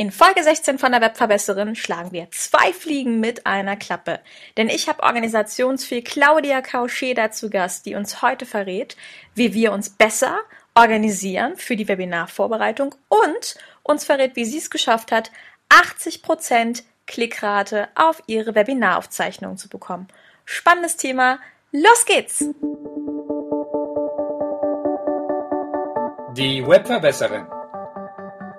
In Folge 16 von der Webverbesserin schlagen wir zwei Fliegen mit einer Klappe. Denn ich habe Organisationsfee Claudia Kausché dazu Gast, die uns heute verrät, wie wir uns besser organisieren für die Webinarvorbereitung und uns verrät, wie sie es geschafft hat, 80% Klickrate auf ihre Webinaraufzeichnung zu bekommen. Spannendes Thema. Los geht's! Die Webverbesserin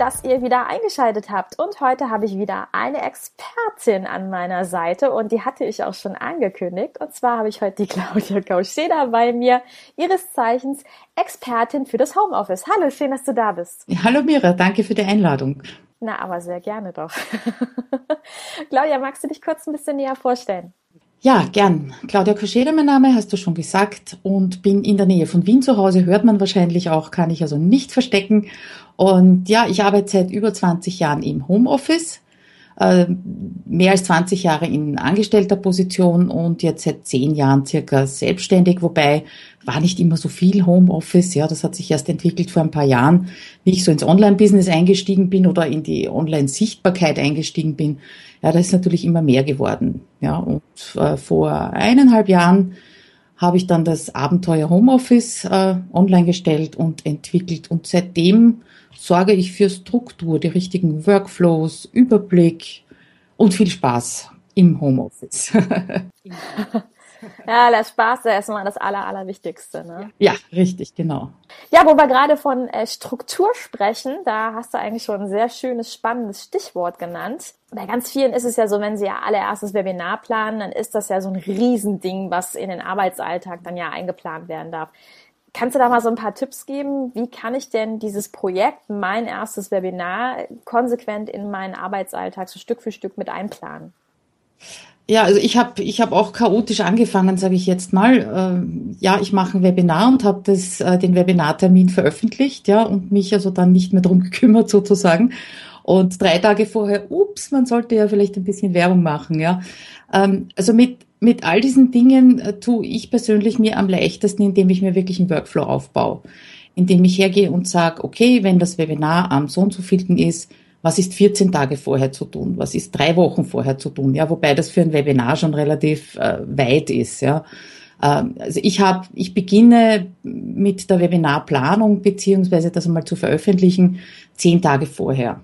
Dass ihr wieder eingeschaltet habt. Und heute habe ich wieder eine Expertin an meiner Seite und die hatte ich auch schon angekündigt. Und zwar habe ich heute die Claudia Kauscheda bei mir, ihres Zeichens Expertin für das Homeoffice. Hallo, schön, dass du da bist. Hallo Mira, danke für die Einladung. Na, aber sehr gerne doch. Claudia, magst du dich kurz ein bisschen näher vorstellen? Ja, gern. Claudia Koschede, mein Name, hast du schon gesagt, und bin in der Nähe von Wien zu Hause, hört man wahrscheinlich auch, kann ich also nicht verstecken. Und ja, ich arbeite seit über 20 Jahren im Homeoffice, mehr als 20 Jahre in angestellter Position und jetzt seit 10 Jahren circa selbstständig, wobei war nicht immer so viel Homeoffice, ja, das hat sich erst entwickelt vor ein paar Jahren, wie ich so ins Online-Business eingestiegen bin oder in die Online-Sichtbarkeit eingestiegen bin. Ja, da ist natürlich immer mehr geworden, ja, und äh, vor eineinhalb Jahren habe ich dann das Abenteuer Homeoffice äh, online gestellt und entwickelt und seitdem sorge ich für Struktur, die richtigen Workflows, Überblick und viel Spaß im Homeoffice. Ja, der Spaß ist erstmal das Aller, Allerwichtigste. Ne? Ja, richtig, genau. Ja, wo wir gerade von äh, Struktur sprechen, da hast du eigentlich schon ein sehr schönes, spannendes Stichwort genannt. Bei ganz vielen ist es ja so, wenn sie ja allererstes Webinar planen, dann ist das ja so ein Riesending, was in den Arbeitsalltag dann ja eingeplant werden darf. Kannst du da mal so ein paar Tipps geben? Wie kann ich denn dieses Projekt, mein erstes Webinar, konsequent in meinen Arbeitsalltag so Stück für Stück mit einplanen? Ja, also ich habe ich hab auch chaotisch angefangen, sage ich jetzt mal. Äh, ja, ich mache ein Webinar und habe das äh, den Webinartermin veröffentlicht, ja, und mich also dann nicht mehr drum gekümmert sozusagen. Und drei Tage vorher, ups, man sollte ja vielleicht ein bisschen Werbung machen, ja. Ähm, also mit mit all diesen Dingen äh, tue ich persönlich mir am leichtesten, indem ich mir wirklich einen Workflow aufbaue, indem ich hergehe und sage, okay, wenn das Webinar am so und so vielten ist, was ist 14 Tage vorher zu tun, was ist drei Wochen vorher zu tun, ja, wobei das für ein Webinar schon relativ äh, weit ist, ja. Ähm, also ich habe, ich beginne mit der Webinarplanung beziehungsweise das einmal zu veröffentlichen zehn Tage vorher.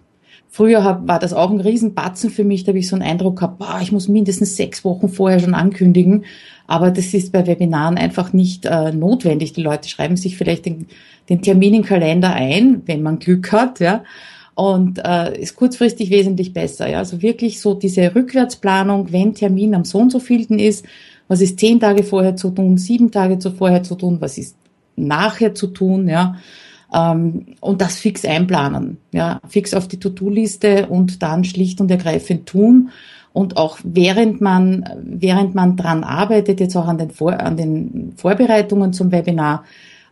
Früher hab, war das auch ein Riesenbatzen für mich, da habe ich so einen Eindruck gehabt, boah, ich muss mindestens sechs Wochen vorher schon ankündigen. Aber das ist bei Webinaren einfach nicht äh, notwendig. Die Leute schreiben sich vielleicht den, den Termin im Kalender ein, wenn man Glück hat, ja und äh, ist kurzfristig wesentlich besser. Ja? Also wirklich so diese Rückwärtsplanung, wenn Termin am so und so vielten ist, was ist zehn Tage vorher zu tun, sieben Tage vorher zu tun, was ist nachher zu tun, ja. Ähm, und das fix einplanen, ja, fix auf die To-Do-Liste und dann schlicht und ergreifend tun. Und auch während man, während man dran arbeitet, jetzt auch an den, Vor an den Vorbereitungen zum Webinar,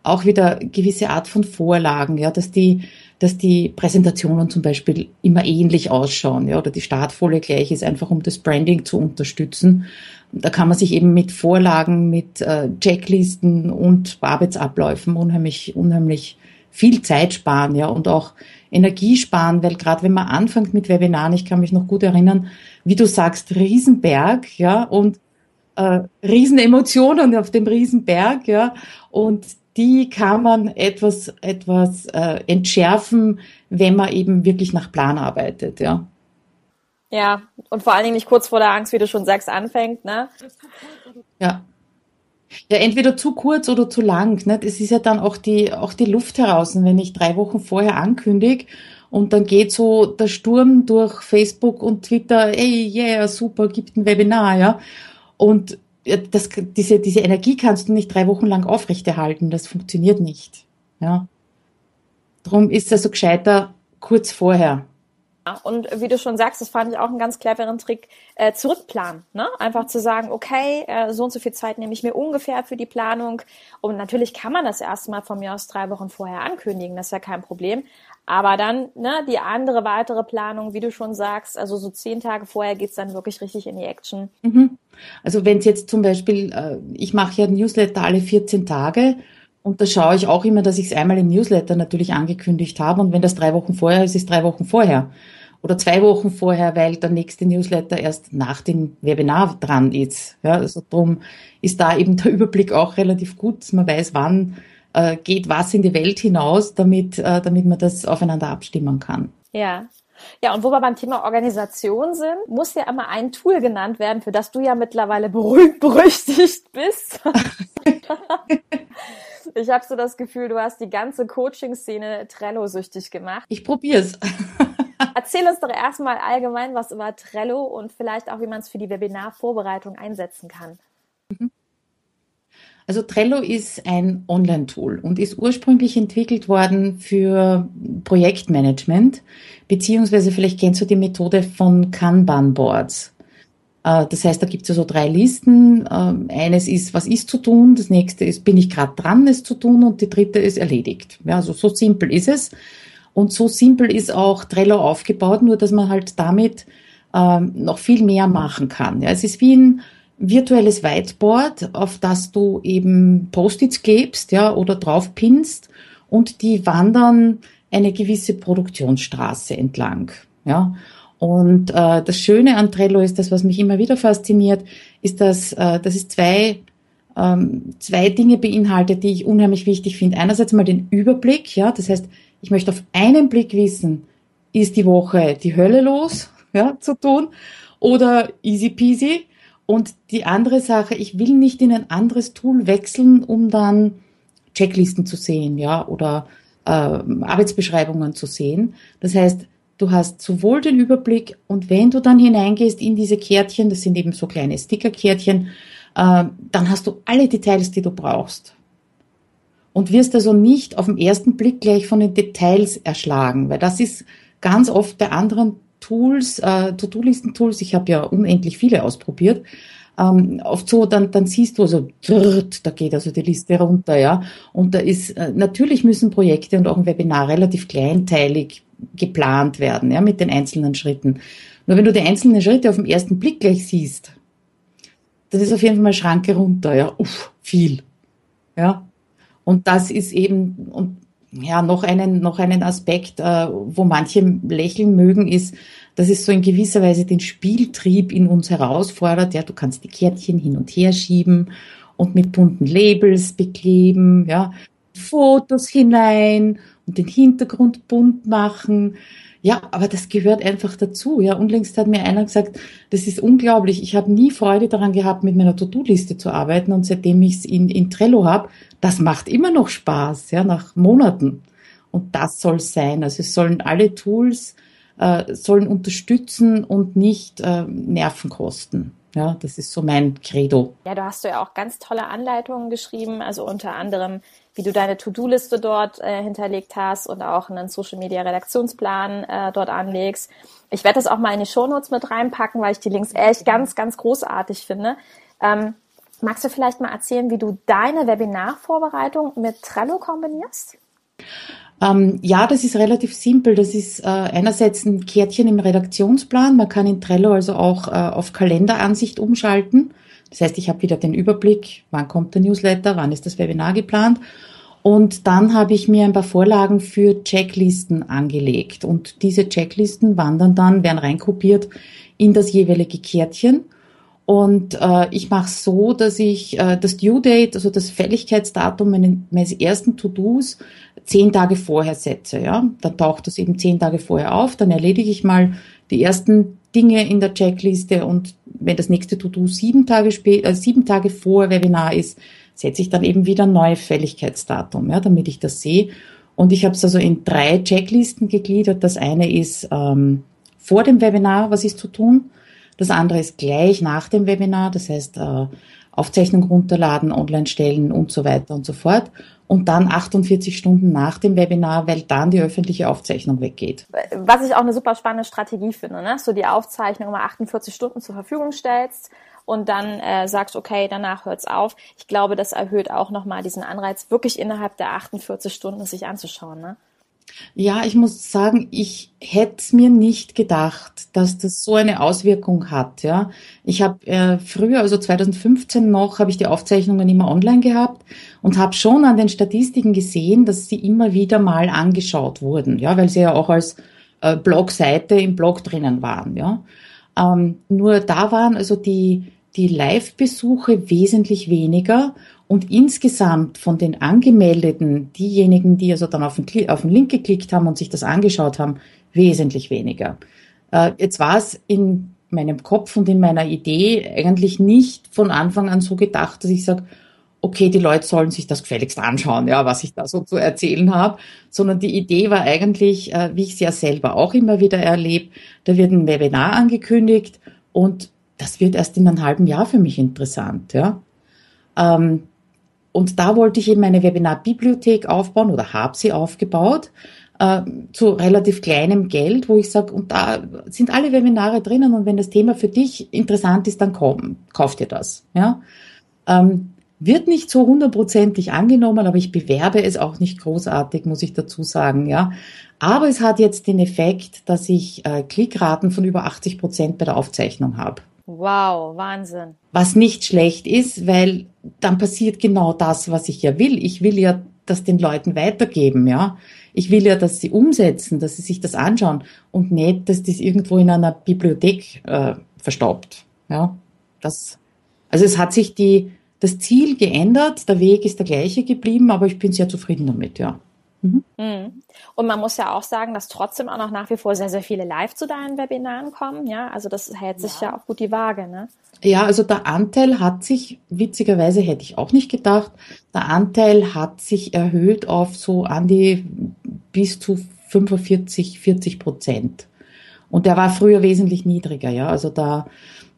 auch wieder gewisse Art von Vorlagen, ja, dass die, dass die Präsentationen zum Beispiel immer ähnlich ausschauen, ja, oder die Startfolie gleich ist, einfach um das Branding zu unterstützen. Da kann man sich eben mit Vorlagen, mit äh, Checklisten und Arbeitsabläufen unheimlich, unheimlich viel Zeit sparen, ja, und auch Energie sparen, weil gerade wenn man anfängt mit Webinaren, ich kann mich noch gut erinnern, wie du sagst, Riesenberg, ja, und äh, Riesenemotionen auf dem Riesenberg, ja, und die kann man etwas, etwas äh, entschärfen, wenn man eben wirklich nach Plan arbeitet, ja. Ja, und vor allen Dingen nicht kurz vor der Angst, wie du schon sagst, anfängt, ne? Ja. Ja, entweder zu kurz oder zu lang. Ne? Das ist ja dann auch die, auch die Luft heraus. wenn ich drei Wochen vorher ankündige und dann geht so der Sturm durch Facebook und Twitter, ey, yeah, super, gibt ein Webinar, ja. Und das, diese, diese Energie kannst du nicht drei Wochen lang aufrechterhalten. Das funktioniert nicht. Ja. Drum ist es also gescheiter kurz vorher. Und wie du schon sagst, das fand ich auch einen ganz cleveren Trick, äh, zurückplanen. Ne? Einfach zu sagen, okay, äh, so und so viel Zeit nehme ich mir ungefähr für die Planung. Und natürlich kann man das erstmal von mir aus drei Wochen vorher ankündigen, das ist ja kein Problem. Aber dann ne, die andere weitere Planung, wie du schon sagst, also so zehn Tage vorher geht's dann wirklich richtig in die Action. Mhm. Also wenn es jetzt zum Beispiel, äh, ich mache ja Newsletter alle 14 Tage und da schaue ich auch immer, dass ich es einmal im Newsletter natürlich angekündigt habe. Und wenn das drei Wochen vorher ist, ist drei Wochen vorher. Oder zwei Wochen vorher, weil der nächste Newsletter erst nach dem Webinar dran ist. Ja, also drum ist da eben der Überblick auch relativ gut, man weiß, wann äh, geht was in die Welt hinaus, damit, äh, damit man das aufeinander abstimmen kann. Ja. Ja, und wo wir beim Thema Organisation sind, muss ja immer ein Tool genannt werden, für das du ja mittlerweile berühmt berüchtigt bist. ich habe so das Gefühl, du hast die ganze Coaching-Szene Trello-süchtig gemacht. Ich probier's. Erzähl uns doch erstmal allgemein was über Trello und vielleicht auch, wie man es für die Webinarvorbereitung einsetzen kann. Mhm. Also Trello ist ein Online-Tool und ist ursprünglich entwickelt worden für Projektmanagement, beziehungsweise vielleicht kennst du die Methode von Kanban-Boards. Äh, das heißt, da gibt es ja so drei Listen. Ähm, eines ist, was ist zu tun? Das nächste ist, bin ich gerade dran, es zu tun? Und die dritte ist erledigt. Ja, also so simpel ist es. Und so simpel ist auch Trello aufgebaut, nur dass man halt damit ähm, noch viel mehr machen kann. Ja, es ist wie ein virtuelles Whiteboard, auf das du eben Post-its klebst, ja, oder drauf pinst und die wandern eine gewisse Produktionsstraße entlang, ja. Und äh, das Schöne an Trello ist, das, was mich immer wieder fasziniert, ist, dass, äh, dass es zwei, ähm, zwei Dinge beinhaltet, die ich unheimlich wichtig finde. Einerseits mal den Überblick, ja, das heißt, ich möchte auf einen Blick wissen, ist die Woche die Hölle los, ja, zu tun, oder easy peasy, und die andere Sache, ich will nicht in ein anderes Tool wechseln, um dann Checklisten zu sehen, ja, oder äh, Arbeitsbeschreibungen zu sehen. Das heißt, du hast sowohl den Überblick und wenn du dann hineingehst in diese Kärtchen, das sind eben so kleine Stickerkärtchen, äh, dann hast du alle Details, die du brauchst. Und wirst also nicht auf den ersten Blick gleich von den Details erschlagen, weil das ist ganz oft bei anderen Tools, äh, To-Do-Listen-Tools, ich habe ja unendlich viele ausprobiert, ähm, oft so, dann, dann siehst du also, da geht also die Liste runter, ja. Und da ist, äh, natürlich müssen Projekte und auch ein Webinar relativ kleinteilig geplant werden, ja, mit den einzelnen Schritten. Nur wenn du die einzelnen Schritte auf den ersten Blick gleich siehst, das ist auf jeden Fall mal Schranke runter, ja, uff, viel, ja. Und das ist eben, und ja, noch einen, noch einen Aspekt, äh, wo manche lächeln mögen, ist, dass es so in gewisser Weise den Spieltrieb in uns herausfordert. Ja, du kannst die Kärtchen hin und her schieben und mit bunten Labels bekleben, ja, Fotos hinein und den Hintergrund bunt machen. Ja, aber das gehört einfach dazu. Ja, unlängst hat mir einer gesagt, das ist unglaublich. Ich habe nie Freude daran gehabt, mit meiner To-Do-Liste zu arbeiten und seitdem ich es in, in Trello habe, das macht immer noch Spaß, ja, nach Monaten. Und das soll sein. Also es sollen alle Tools äh, sollen unterstützen und nicht äh, Nerven kosten. Ja, das ist so mein Credo. Ja, du hast ja auch ganz tolle Anleitungen geschrieben, also unter anderem, wie du deine To-Do-Liste dort äh, hinterlegt hast und auch einen Social-Media-Redaktionsplan äh, dort anlegst. Ich werde das auch mal in die Shownotes mit reinpacken, weil ich die Links echt ganz, ganz großartig finde. Ähm, magst du vielleicht mal erzählen, wie du deine Webinarvorbereitung mit Trello kombinierst? Ähm, ja, das ist relativ simpel. Das ist äh, einerseits ein Kärtchen im Redaktionsplan. Man kann in Trello also auch äh, auf Kalenderansicht umschalten. Das heißt, ich habe wieder den Überblick, wann kommt der Newsletter, wann ist das Webinar geplant. Und dann habe ich mir ein paar Vorlagen für Checklisten angelegt. Und diese Checklisten wandern dann, werden reinkopiert in das jeweilige Kärtchen. Und äh, ich mache so, dass ich äh, das Due Date, also das Fälligkeitsdatum meines ersten To-Dos zehn Tage vorher setze. Ja, dann taucht das eben zehn Tage vorher auf. Dann erledige ich mal die ersten Dinge in der Checkliste und wenn das nächste To-Do sieben Tage später, äh, sieben Tage vor Webinar ist, setze ich dann eben wieder ein neues Fälligkeitsdatum, ja, damit ich das sehe. Und ich habe es also in drei Checklisten gegliedert. Das eine ist ähm, vor dem Webinar, was ist zu tun. Das andere ist gleich nach dem Webinar, das heißt äh, Aufzeichnung runterladen, online stellen und so weiter und so fort. Und dann 48 Stunden nach dem Webinar, weil dann die öffentliche Aufzeichnung weggeht. Was ich auch eine super spannende Strategie finde, ne? dass du die Aufzeichnung immer 48 Stunden zur Verfügung stellst und dann äh, sagst, okay, danach hört's auf. Ich glaube, das erhöht auch nochmal diesen Anreiz, wirklich innerhalb der 48 Stunden sich anzuschauen. Ne? Ja, ich muss sagen, ich hätte mir nicht gedacht, dass das so eine Auswirkung hat. Ja, ich habe äh, früher, also 2015 noch, habe ich die Aufzeichnungen immer online gehabt und habe schon an den Statistiken gesehen, dass sie immer wieder mal angeschaut wurden. Ja, weil sie ja auch als äh, Blogseite im Blog drinnen waren. Ja, ähm, nur da waren also die die Live-Besuche wesentlich weniger und insgesamt von den angemeldeten, diejenigen, die also dann auf den, auf den Link geklickt haben und sich das angeschaut haben, wesentlich weniger. Äh, jetzt war es in meinem Kopf und in meiner Idee eigentlich nicht von Anfang an so gedacht, dass ich sage, okay, die Leute sollen sich das gefälligst anschauen, ja, was ich da so zu erzählen habe, sondern die Idee war eigentlich, äh, wie ich es ja selber auch immer wieder erlebe, da wird ein Webinar angekündigt und das wird erst in einem halben Jahr für mich interessant, ja. Ähm, und da wollte ich eben eine Webinarbibliothek aufbauen oder habe sie aufgebaut äh, zu relativ kleinem Geld, wo ich sage, und da sind alle Webinare drinnen und wenn das Thema für dich interessant ist, dann komm, kauf dir das. Ja? Ähm, wird nicht so hundertprozentig angenommen, aber ich bewerbe es auch nicht großartig, muss ich dazu sagen, ja. Aber es hat jetzt den Effekt, dass ich äh, Klickraten von über 80 Prozent bei der Aufzeichnung habe. Wow, Wahnsinn. Was nicht schlecht ist, weil dann passiert genau das, was ich ja will. Ich will ja das den Leuten weitergeben, ja. Ich will ja, dass sie umsetzen, dass sie sich das anschauen und nicht, dass das irgendwo in einer Bibliothek äh, verstaubt, ja. Das, also es hat sich die, das Ziel geändert, der Weg ist der gleiche geblieben, aber ich bin sehr zufrieden damit, ja. Mhm. mhm. Und man muss ja auch sagen, dass trotzdem auch noch nach wie vor sehr, sehr viele live zu deinen Webinaren kommen. Ja, also das hält sich ja, ja auch gut die Waage. Ne? Ja, also der Anteil hat sich, witzigerweise hätte ich auch nicht gedacht, der Anteil hat sich erhöht auf so an die bis zu 45, 40 Prozent. Und der war früher wesentlich niedriger, ja. Also da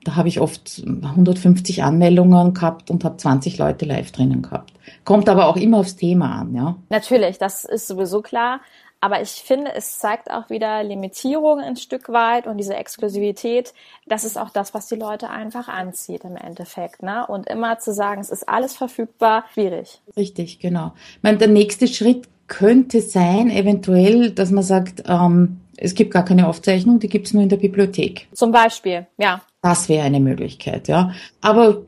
da habe ich oft 150 Anmeldungen gehabt und habe 20 Leute live drinnen gehabt. Kommt aber auch immer aufs Thema an, ja. Natürlich, das ist sowieso klar. Aber ich finde, es zeigt auch wieder Limitierung ein Stück weit und diese Exklusivität. Das ist auch das, was die Leute einfach anzieht im Endeffekt. Ne? Und immer zu sagen, es ist alles verfügbar, schwierig. Richtig, genau. Ich meine, der nächste Schritt könnte sein, eventuell, dass man sagt, ähm, es gibt gar keine Aufzeichnung, die gibt es nur in der Bibliothek. Zum Beispiel, ja. Das wäre eine Möglichkeit, ja. Aber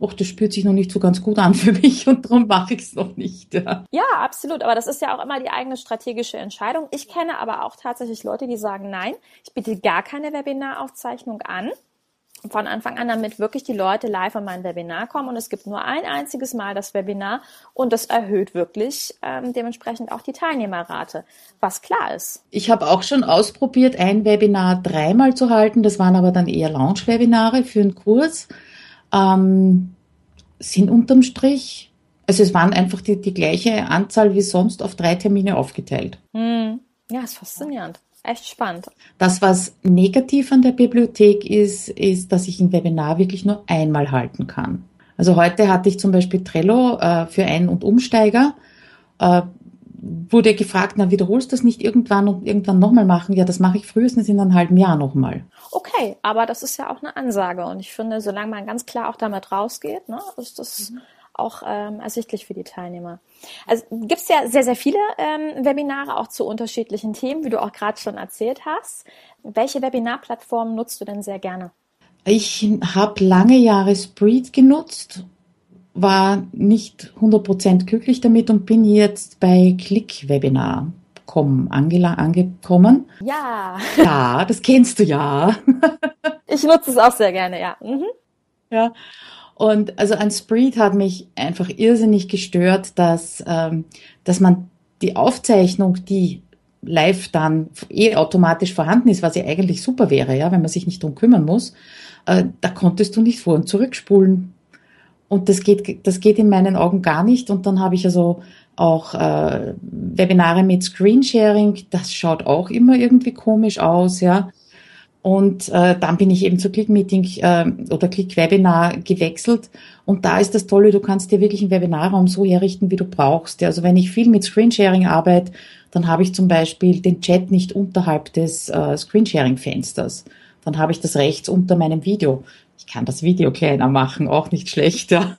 auch das spürt sich noch nicht so ganz gut an für mich und darum mache ich es noch nicht. Ja. ja, absolut. Aber das ist ja auch immer die eigene strategische Entscheidung. Ich kenne aber auch tatsächlich Leute, die sagen, nein, ich biete gar keine Webinaraufzeichnung an von Anfang an, damit wirklich die Leute live an mein Webinar kommen. Und es gibt nur ein einziges Mal das Webinar und das erhöht wirklich ähm, dementsprechend auch die Teilnehmerrate, was klar ist. Ich habe auch schon ausprobiert, ein Webinar dreimal zu halten. Das waren aber dann eher Launch-Webinare für einen Kurs. Ähm, sind unterm Strich, also es waren einfach die, die gleiche Anzahl wie sonst auf drei Termine aufgeteilt. Hm. Ja, ist faszinierend echt spannend. Das, was negativ an der Bibliothek ist, ist, dass ich ein Webinar wirklich nur einmal halten kann. Also heute hatte ich zum Beispiel Trello äh, für Ein- und Umsteiger. Äh, wurde gefragt, na wiederholst du das nicht irgendwann und irgendwann nochmal machen? Ja, das mache ich frühestens in einem halben Jahr nochmal. Okay, aber das ist ja auch eine Ansage und ich finde, solange man ganz klar auch damit rausgeht, ne, ist das mhm auch ähm, ersichtlich für die Teilnehmer. Also gibt es ja sehr, sehr viele ähm, Webinare auch zu unterschiedlichen Themen, wie du auch gerade schon erzählt hast. Welche Webinarplattform nutzt du denn sehr gerne? Ich habe lange Jahre Spreed genutzt, war nicht 100% glücklich damit und bin jetzt bei Click-Webinar angekommen. Ja. Ja, das kennst du ja. ich nutze es auch sehr gerne, ja. Mhm. Ja. Und also an Spreed hat mich einfach irrsinnig gestört, dass, ähm, dass man die Aufzeichnung, die live dann eh automatisch vorhanden ist, was ja eigentlich super wäre, ja, wenn man sich nicht drum kümmern muss, äh, da konntest du nicht vor und zurückspulen. Und das geht, das geht in meinen Augen gar nicht. Und dann habe ich also auch äh, Webinare mit Screensharing, das schaut auch immer irgendwie komisch aus, ja. Und äh, dann bin ich eben zu Click-Meeting äh, oder Click-Webinar gewechselt. Und da ist das Tolle, du kannst dir wirklich einen Webinarraum so herrichten, wie du brauchst. Also wenn ich viel mit Screensharing arbeite, dann habe ich zum Beispiel den Chat nicht unterhalb des äh, Screensharing-Fensters. Dann habe ich das rechts unter meinem Video. Ich kann das Video kleiner machen, auch nicht schlechter.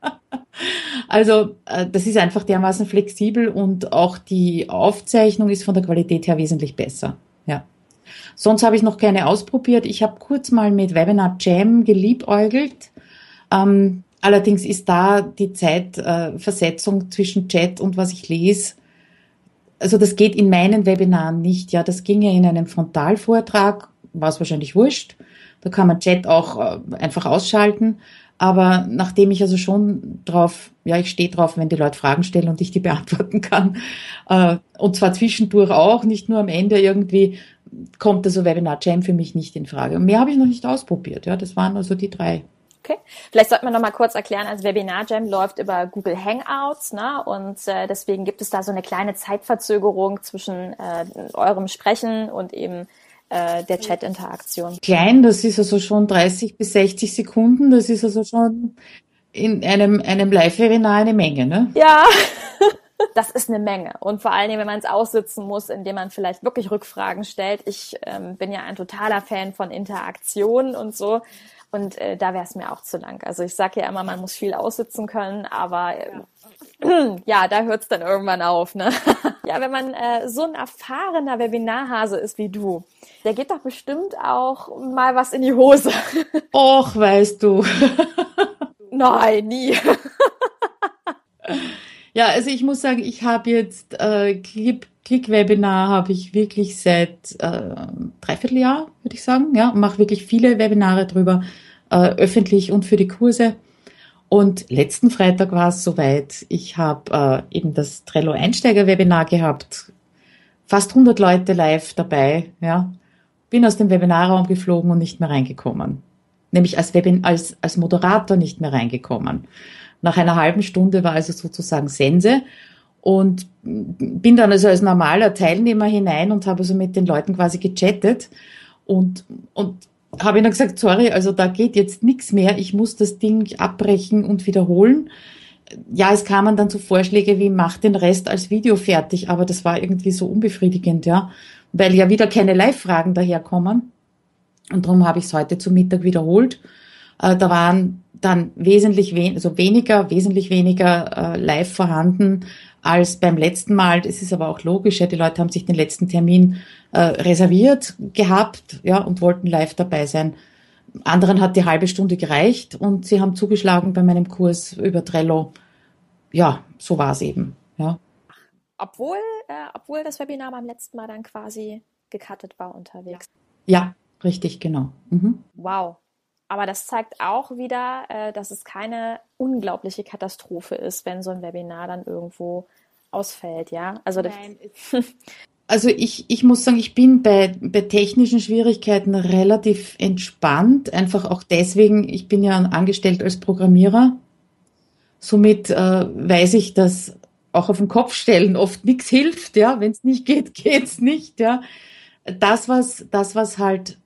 also äh, das ist einfach dermaßen flexibel und auch die Aufzeichnung ist von der Qualität her wesentlich besser. Ja. Sonst habe ich noch keine ausprobiert. Ich habe kurz mal mit Webinar Jam geliebäugelt. Ähm, allerdings ist da die Zeitversetzung äh, zwischen Chat und was ich lese. Also das geht in meinen Webinaren nicht. Ja, das ginge in einem Frontalvortrag, war es wahrscheinlich wurscht. Da kann man Chat auch äh, einfach ausschalten. Aber nachdem ich also schon drauf, ja, ich stehe drauf, wenn die Leute Fragen stellen und ich die beantworten kann, äh, und zwar zwischendurch auch, nicht nur am Ende irgendwie, kommt also Webinar Jam für mich nicht in Frage. Und mehr habe ich noch nicht ausprobiert. Ja, das waren also die drei. Okay, vielleicht sollte man noch mal kurz erklären, also Webinar Jam läuft über Google Hangouts, ne? Und äh, deswegen gibt es da so eine kleine Zeitverzögerung zwischen äh, eurem Sprechen und eben äh, der Chat-Interaktion. Klein, das ist also schon 30 bis 60 Sekunden, das ist also schon in einem, einem Live-Webinar eine Menge, ne? Ja. das ist eine Menge. Und vor allen Dingen, wenn man es aussitzen muss, indem man vielleicht wirklich Rückfragen stellt. Ich ähm, bin ja ein totaler Fan von Interaktion und so. Und äh, da wäre es mir auch zu lang. Also ich sage ja immer, man muss viel aussitzen können, aber äh, ja, da hört es dann irgendwann auf. Ne? ja, wenn man äh, so ein erfahrener Webinarhase ist wie du, der geht doch bestimmt auch mal was in die Hose. Och, weißt du. Nein, nie. Ja, also ich muss sagen, ich habe jetzt äh, Click, Click-Webinar habe ich wirklich seit äh, dreiviertel Jahr, würde ich sagen, ja, mache wirklich viele Webinare drüber, äh, öffentlich und für die Kurse. Und letzten Freitag war es soweit. Ich habe äh, eben das Trello Einsteiger-Webinar gehabt, fast 100 Leute live dabei, ja. Bin aus dem Webinarraum geflogen und nicht mehr reingekommen. Nämlich als, Webin als, als Moderator nicht mehr reingekommen. Nach einer halben Stunde war also sozusagen Sense und bin dann also als normaler Teilnehmer hinein und habe also mit den Leuten quasi gechattet und, und habe ihnen gesagt, sorry, also da geht jetzt nichts mehr, ich muss das Ding abbrechen und wiederholen. Ja, es kamen dann so Vorschläge wie, mach den Rest als Video fertig, aber das war irgendwie so unbefriedigend, ja, weil ja wieder keine Live-Fragen daherkommen. Und darum habe ich es heute zum Mittag wiederholt. Äh, da waren dann wesentlich wen also weniger, wesentlich weniger äh, live vorhanden als beim letzten Mal. Das ist aber auch logisch. Ja, die Leute haben sich den letzten Termin äh, reserviert gehabt, ja, und wollten live dabei sein. Anderen hat die halbe Stunde gereicht und sie haben zugeschlagen bei meinem Kurs über Trello. Ja, so war es eben, ja. Obwohl, äh, obwohl das Webinar beim letzten Mal dann quasi gecuttet war unterwegs. Ja, richtig, genau. Mhm. Wow. Aber das zeigt auch wieder, äh, dass es keine unglaubliche Katastrophe ist, wenn so ein Webinar dann irgendwo ausfällt, ja? Also, Nein, also ich, ich muss sagen, ich bin bei, bei technischen Schwierigkeiten relativ entspannt. Einfach auch deswegen, ich bin ja angestellt als Programmierer. Somit äh, weiß ich, dass auch auf den Kopf stellen oft nichts hilft, ja. Wenn es nicht geht, geht's nicht, ja. Das, was, das, was halt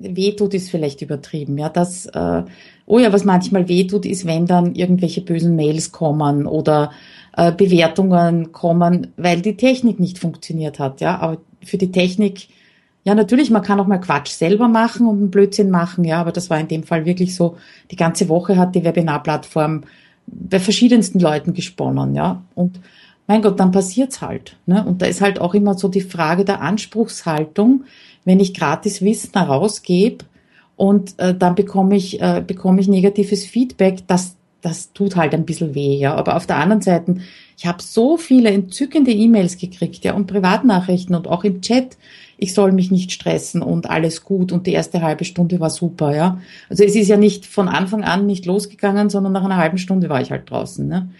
wehtut, ist vielleicht übertrieben. Ja, das, äh, oh ja, was manchmal wehtut, ist, wenn dann irgendwelche bösen Mails kommen oder äh, Bewertungen kommen, weil die Technik nicht funktioniert hat. Ja, aber für die Technik, ja, natürlich, man kann auch mal Quatsch selber machen und einen Blödsinn machen. Ja, aber das war in dem Fall wirklich so. Die ganze Woche hat die Webinarplattform bei verschiedensten Leuten gesponnen. Ja, und mein Gott, dann passiert's halt. Ne? Und da ist halt auch immer so die Frage der Anspruchshaltung wenn ich gratis Wissen herausgebe und äh, dann bekomme ich, äh, bekomme ich negatives Feedback, das, das tut halt ein bisschen weh, ja. Aber auf der anderen Seite, ich habe so viele entzückende E-Mails gekriegt, ja, und Privatnachrichten und auch im Chat, ich soll mich nicht stressen und alles gut und die erste halbe Stunde war super, ja. Also es ist ja nicht von Anfang an nicht losgegangen, sondern nach einer halben Stunde war ich halt draußen, ne.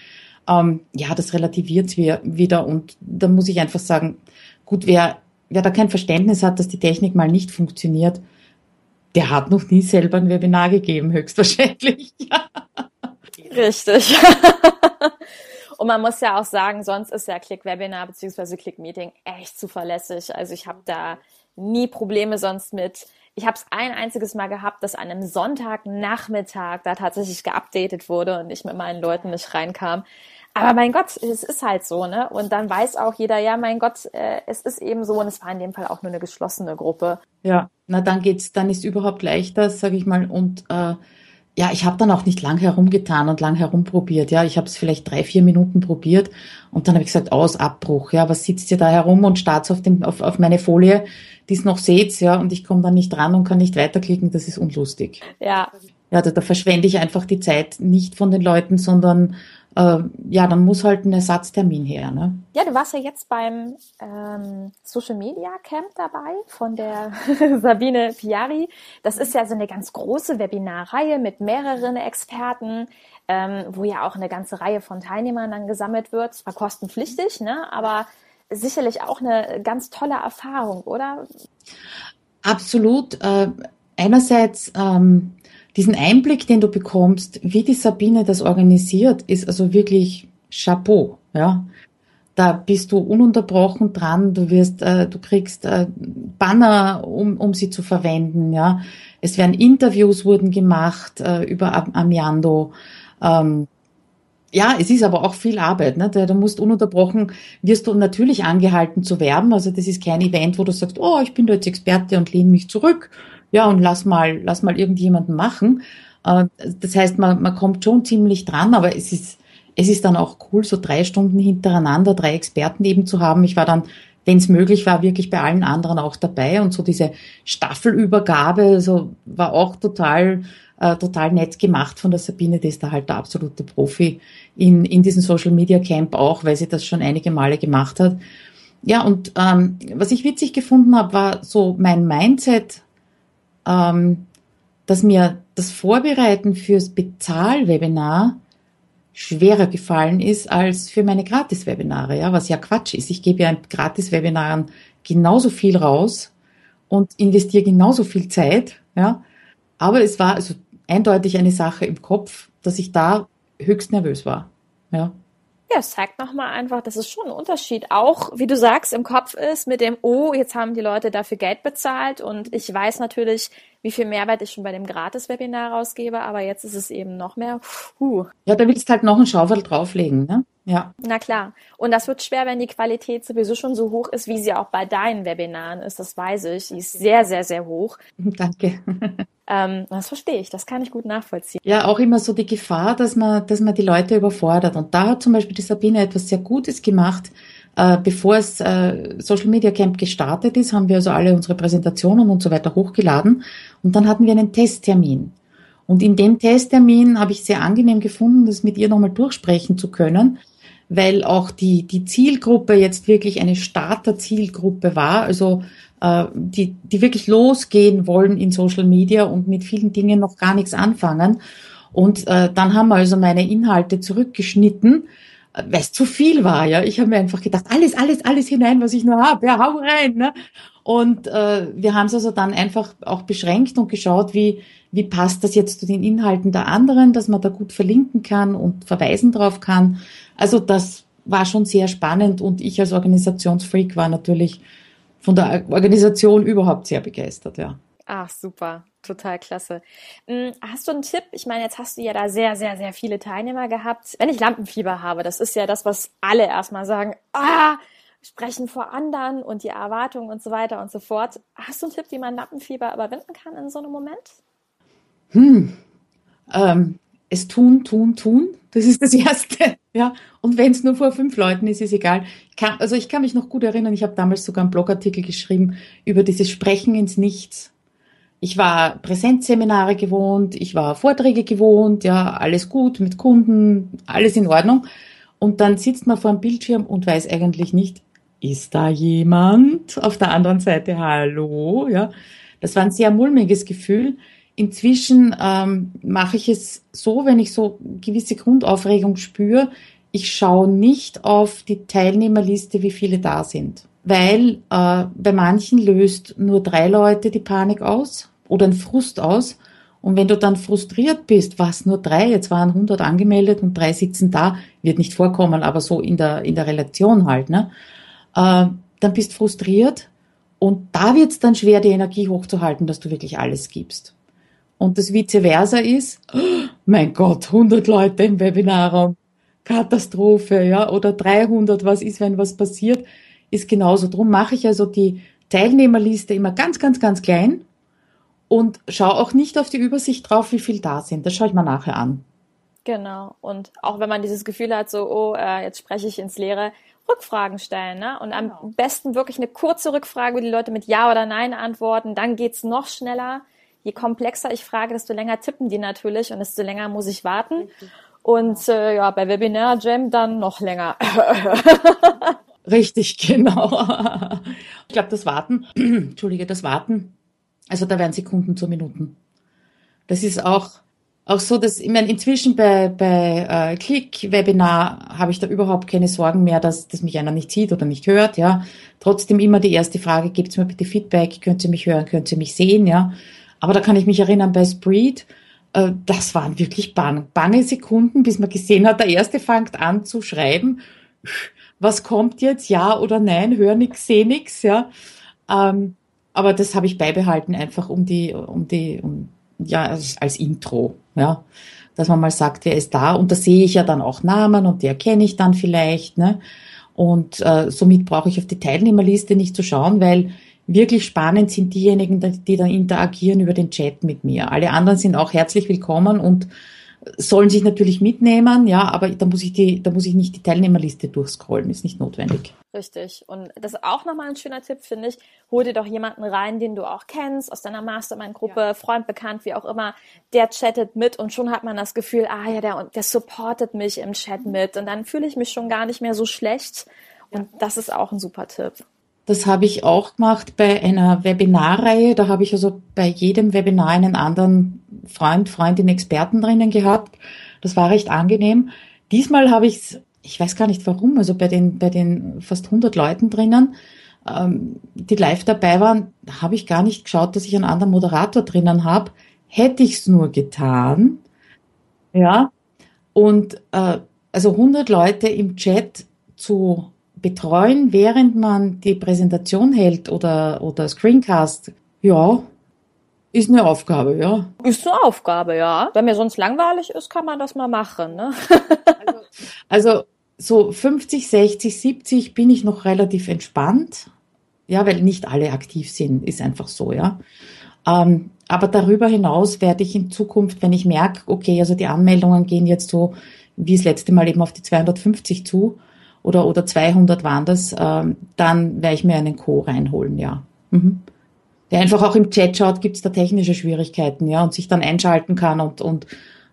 Ähm, ja, das relativiert wieder und da muss ich einfach sagen, gut, wer wer da kein Verständnis hat, dass die Technik mal nicht funktioniert, der hat noch nie selber ein Webinar gegeben, höchstwahrscheinlich. Richtig. Und man muss ja auch sagen, sonst ist ja Click-Webinar bzw. Click-Meeting echt zuverlässig. Also ich habe da nie Probleme sonst mit. Ich habe es ein einziges Mal gehabt, dass an einem Sonntagnachmittag da tatsächlich geupdatet wurde und ich mit meinen Leuten nicht reinkam. Aber mein Gott, es ist halt so, ne? Und dann weiß auch jeder, ja, mein Gott, äh, es ist eben so und es war in dem Fall auch nur eine geschlossene Gruppe. Ja, na dann geht's, dann ist überhaupt leichter, sage ich mal. Und äh, ja, ich habe dann auch nicht lang herumgetan und lang herumprobiert. Ja, ich habe es vielleicht drei, vier Minuten probiert und dann habe ich gesagt, aus Abbruch. Ja, was sitzt ihr da herum und starrt auf, dem, auf, auf meine Folie, die es noch seht, ja, und ich komme dann nicht dran und kann nicht weiterklicken. Das ist unlustig. Ja. Ja, da, da verschwende ich einfach die Zeit nicht von den Leuten, sondern äh, ja, dann muss halt ein Ersatztermin her. Ne? Ja, du warst ja jetzt beim ähm, Social Media Camp dabei von der Sabine Piari. Das ist ja so eine ganz große Webinarreihe mit mehreren Experten, ähm, wo ja auch eine ganze Reihe von Teilnehmern dann gesammelt wird. Zwar kostenpflichtig, ne? aber sicherlich auch eine ganz tolle Erfahrung, oder? Absolut. Äh, einerseits ähm, diesen Einblick, den du bekommst, wie die Sabine das organisiert, ist also wirklich Chapeau, ja. Da bist du ununterbrochen dran, du wirst, äh, du kriegst äh, Banner, um, um sie zu verwenden, ja. Es werden Interviews wurden gemacht äh, über Amiando. Ähm, ja, es ist aber auch viel Arbeit. Ne? Da, da musst ununterbrochen, wirst du natürlich angehalten zu werben. Also das ist kein Event, wo du sagst, oh, ich bin da jetzt Experte und lehne mich zurück, ja, und lass mal, lass mal irgendjemanden machen. Äh, das heißt, man, man kommt schon ziemlich dran, aber es ist, es ist dann auch cool, so drei Stunden hintereinander drei Experten eben zu haben. Ich war dann, wenn es möglich war, wirklich bei allen anderen auch dabei und so diese Staffelübergabe, so war auch total, äh, total nett gemacht von der Sabine, die ist da halt der absolute Profi in, in diesem Social Media Camp auch, weil sie das schon einige Male gemacht hat. Ja, und ähm, was ich witzig gefunden habe, war so mein Mindset ähm, dass mir das Vorbereiten fürs Bezahlwebinar schwerer gefallen ist als für meine Gratis-Webinare, ja, was ja Quatsch ist. Ich gebe ja in Gratis-Webinaren genauso viel raus und investiere genauso viel Zeit, ja. Aber es war also eindeutig eine Sache im Kopf, dass ich da höchst nervös war, ja. Ja, es zeigt nochmal einfach, dass es schon ein Unterschied auch, wie du sagst, im Kopf ist mit dem, oh, jetzt haben die Leute dafür Geld bezahlt und ich weiß natürlich, wie viel Mehrwert ich schon bei dem Gratis-Webinar rausgebe, aber jetzt ist es eben noch mehr. Huh. Ja, da willst du halt noch einen Schaufel drauflegen, ne? Ja. Na klar. Und das wird schwer, wenn die Qualität sowieso schon so hoch ist, wie sie auch bei deinen Webinaren ist. Das weiß ich. Die ist sehr, sehr, sehr hoch. Danke. Ähm, das verstehe ich. Das kann ich gut nachvollziehen. Ja, auch immer so die Gefahr, dass man, dass man die Leute überfordert. Und da hat zum Beispiel die Sabine etwas sehr Gutes gemacht. Äh, bevor es äh, Social Media Camp gestartet ist, haben wir also alle unsere Präsentationen und so weiter hochgeladen. Und dann hatten wir einen Testtermin. Und in dem Testtermin habe ich sehr angenehm gefunden, das mit ihr nochmal durchsprechen zu können, weil auch die, die Zielgruppe jetzt wirklich eine Starter-Zielgruppe war, also äh, die, die wirklich losgehen wollen in Social Media und mit vielen Dingen noch gar nichts anfangen. Und äh, dann haben wir also meine Inhalte zurückgeschnitten, weil es zu viel war. Ja, ich habe mir einfach gedacht, alles, alles, alles hinein, was ich nur habe, ja, hau rein. Ne? Und äh, wir haben es also dann einfach auch beschränkt und geschaut, wie wie passt das jetzt zu den Inhalten der anderen, dass man da gut verlinken kann und verweisen drauf kann. Also das war schon sehr spannend und ich als Organisationsfreak war natürlich von der Organisation überhaupt sehr begeistert, ja. Ach, super. Total klasse. Hm, hast du einen Tipp? Ich meine, jetzt hast du ja da sehr, sehr, sehr viele Teilnehmer gehabt. Wenn ich Lampenfieber habe, das ist ja das, was alle erstmal sagen, ah, sprechen vor anderen und die Erwartungen und so weiter und so fort. Hast du einen Tipp, wie man Lampenfieber überwinden kann in so einem Moment? Hm, ähm, es tun, tun, tun. Das ist das Erste. Ja, und wenn es nur vor fünf Leuten ist, ist egal. Ich kann, also ich kann mich noch gut erinnern, ich habe damals sogar einen Blogartikel geschrieben über dieses Sprechen ins Nichts. Ich war Präsenzseminare gewohnt, ich war Vorträge gewohnt, ja, alles gut mit Kunden, alles in Ordnung. Und dann sitzt man vor dem Bildschirm und weiß eigentlich nicht, ist da jemand auf der anderen Seite? Hallo, ja. Das war ein sehr mulmiges Gefühl. Inzwischen ähm, mache ich es so, wenn ich so gewisse Grundaufregung spüre, ich schaue nicht auf die Teilnehmerliste, wie viele da sind. Weil äh, bei manchen löst nur drei Leute die Panik aus oder ein Frust aus. Und wenn du dann frustriert bist, was nur drei, jetzt waren 100 angemeldet und drei sitzen da, wird nicht vorkommen, aber so in der, in der Relation halt, ne? Äh, dann bist frustriert Und da wird es dann schwer, die Energie hochzuhalten, dass du wirklich alles gibst. Und das vice versa ist, oh mein Gott, 100 Leute im Webinarraum, Katastrophe, ja, oder 300, was ist, wenn was passiert, ist genauso. Drum mache ich also die Teilnehmerliste immer ganz, ganz, ganz klein und schaue auch nicht auf die Übersicht drauf, wie viel da sind. Das schaue ich mir nachher an. Genau. Und auch wenn man dieses Gefühl hat, so, oh, äh, jetzt spreche ich ins Leere, Rückfragen stellen. Ne? Und am genau. besten wirklich eine kurze Rückfrage, wo die Leute mit Ja oder Nein antworten. Dann geht's noch schneller. Je komplexer ich frage, desto länger tippen die natürlich und desto länger muss ich warten. Und äh, ja, bei Webinar Jam dann noch länger. Richtig, genau. Ich glaube, das Warten, Entschuldige, das Warten, also da werden Sekunden zu Minuten. Das ist auch auch so, dass ich meine, inzwischen bei, bei äh, Click-Webinar habe ich da überhaupt keine Sorgen mehr, dass, dass mich einer nicht sieht oder nicht hört, ja. Trotzdem immer die erste Frage, gebt mir bitte Feedback, könnt ihr mich hören, könnt ihr mich sehen, ja. Aber da kann ich mich erinnern, bei Spreed, äh, das waren wirklich bang, bange Sekunden, bis man gesehen hat, der erste fängt an zu schreiben, was kommt jetzt, ja oder nein, hör nix, seh nix, ja. Ähm, aber das habe ich beibehalten, einfach um die, um die, um ja, als, als Intro, ja. Dass man mal sagt, wer ist da? Und da sehe ich ja dann auch Namen und die erkenne ich dann vielleicht, ne? Und äh, somit brauche ich auf die Teilnehmerliste nicht zu schauen, weil wirklich spannend sind diejenigen, die dann interagieren über den Chat mit mir. Alle anderen sind auch herzlich willkommen und sollen sich natürlich mitnehmen, ja, aber da muss ich die, da muss ich nicht die Teilnehmerliste durchscrollen, ist nicht notwendig. Richtig. Und das ist auch nochmal ein schöner Tipp, finde ich. Hol dir doch jemanden rein, den du auch kennst, aus deiner Mastermind-Gruppe, ja. Freund, bekannt, wie auch immer. Der chattet mit und schon hat man das Gefühl, ah ja, der, der supportet mich im Chat mit. Und dann fühle ich mich schon gar nicht mehr so schlecht. Und das ist auch ein super Tipp. Das habe ich auch gemacht bei einer Webinarreihe. Da habe ich also bei jedem Webinar einen anderen Freund, Freundin, Experten drinnen gehabt. Das war recht angenehm. Diesmal habe ich es, ich weiß gar nicht warum, also bei den, bei den fast 100 Leuten drinnen, ähm, die live dabei waren, habe ich gar nicht geschaut, dass ich einen anderen Moderator drinnen habe. Hätte ich es nur getan, ja, und äh, also 100 Leute im Chat zu betreuen, während man die Präsentation hält oder, oder Screencast, ja, ist eine Aufgabe, ja. Ist eine Aufgabe, ja. Wenn mir sonst langweilig ist, kann man das mal machen, ne? also, also so 50, 60, 70 bin ich noch relativ entspannt. Ja, weil nicht alle aktiv sind, ist einfach so, ja. Ähm, aber darüber hinaus werde ich in Zukunft, wenn ich merke, okay, also die Anmeldungen gehen jetzt so wie das letzte Mal eben auf die 250 zu, oder, oder 200 waren das, ähm, dann werde ich mir einen Co. reinholen, ja. Mhm. Der einfach auch im Chat schaut, gibt es da technische Schwierigkeiten, ja, und sich dann einschalten kann und, und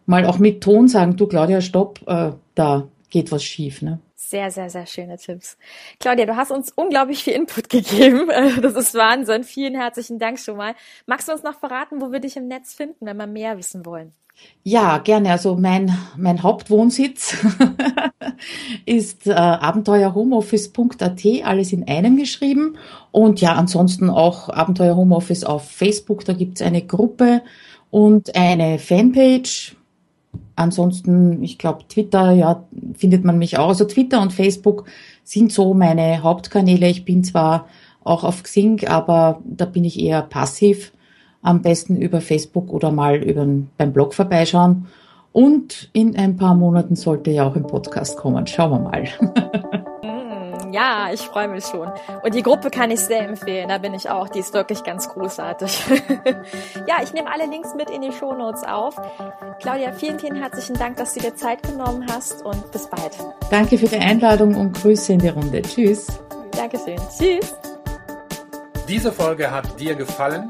mal auch mit Ton sagen, du Claudia, stopp, äh, da geht was schief, ne? Sehr, sehr, sehr schöne Tipps. Claudia, du hast uns unglaublich viel Input gegeben. Das ist Wahnsinn. Vielen herzlichen Dank schon mal. Magst du uns noch verraten, wo wir dich im Netz finden, wenn wir mehr wissen wollen? Ja, gerne. Also mein, mein Hauptwohnsitz ist äh, abenteuerhomeoffice.at, alles in einem geschrieben. Und ja, ansonsten auch Abenteuer Homeoffice auf Facebook, da gibt's eine Gruppe und eine Fanpage. Ansonsten, ich glaube, Twitter, ja, findet man mich auch. Also Twitter und Facebook sind so meine Hauptkanäle. Ich bin zwar auch auf Xing, aber da bin ich eher passiv am besten über Facebook oder mal über, beim Blog vorbeischauen. Und in ein paar Monaten sollte ja auch ein Podcast kommen. Schauen wir mal. Mm, ja, ich freue mich schon. Und die Gruppe kann ich sehr empfehlen. Da bin ich auch. Die ist wirklich ganz großartig. ja, ich nehme alle Links mit in die Shownotes auf. Claudia, vielen, vielen herzlichen Dank, dass du dir Zeit genommen hast und bis bald. Danke für die Einladung und Grüße in die Runde. Tschüss. Dankeschön. Tschüss. Diese Folge hat dir gefallen?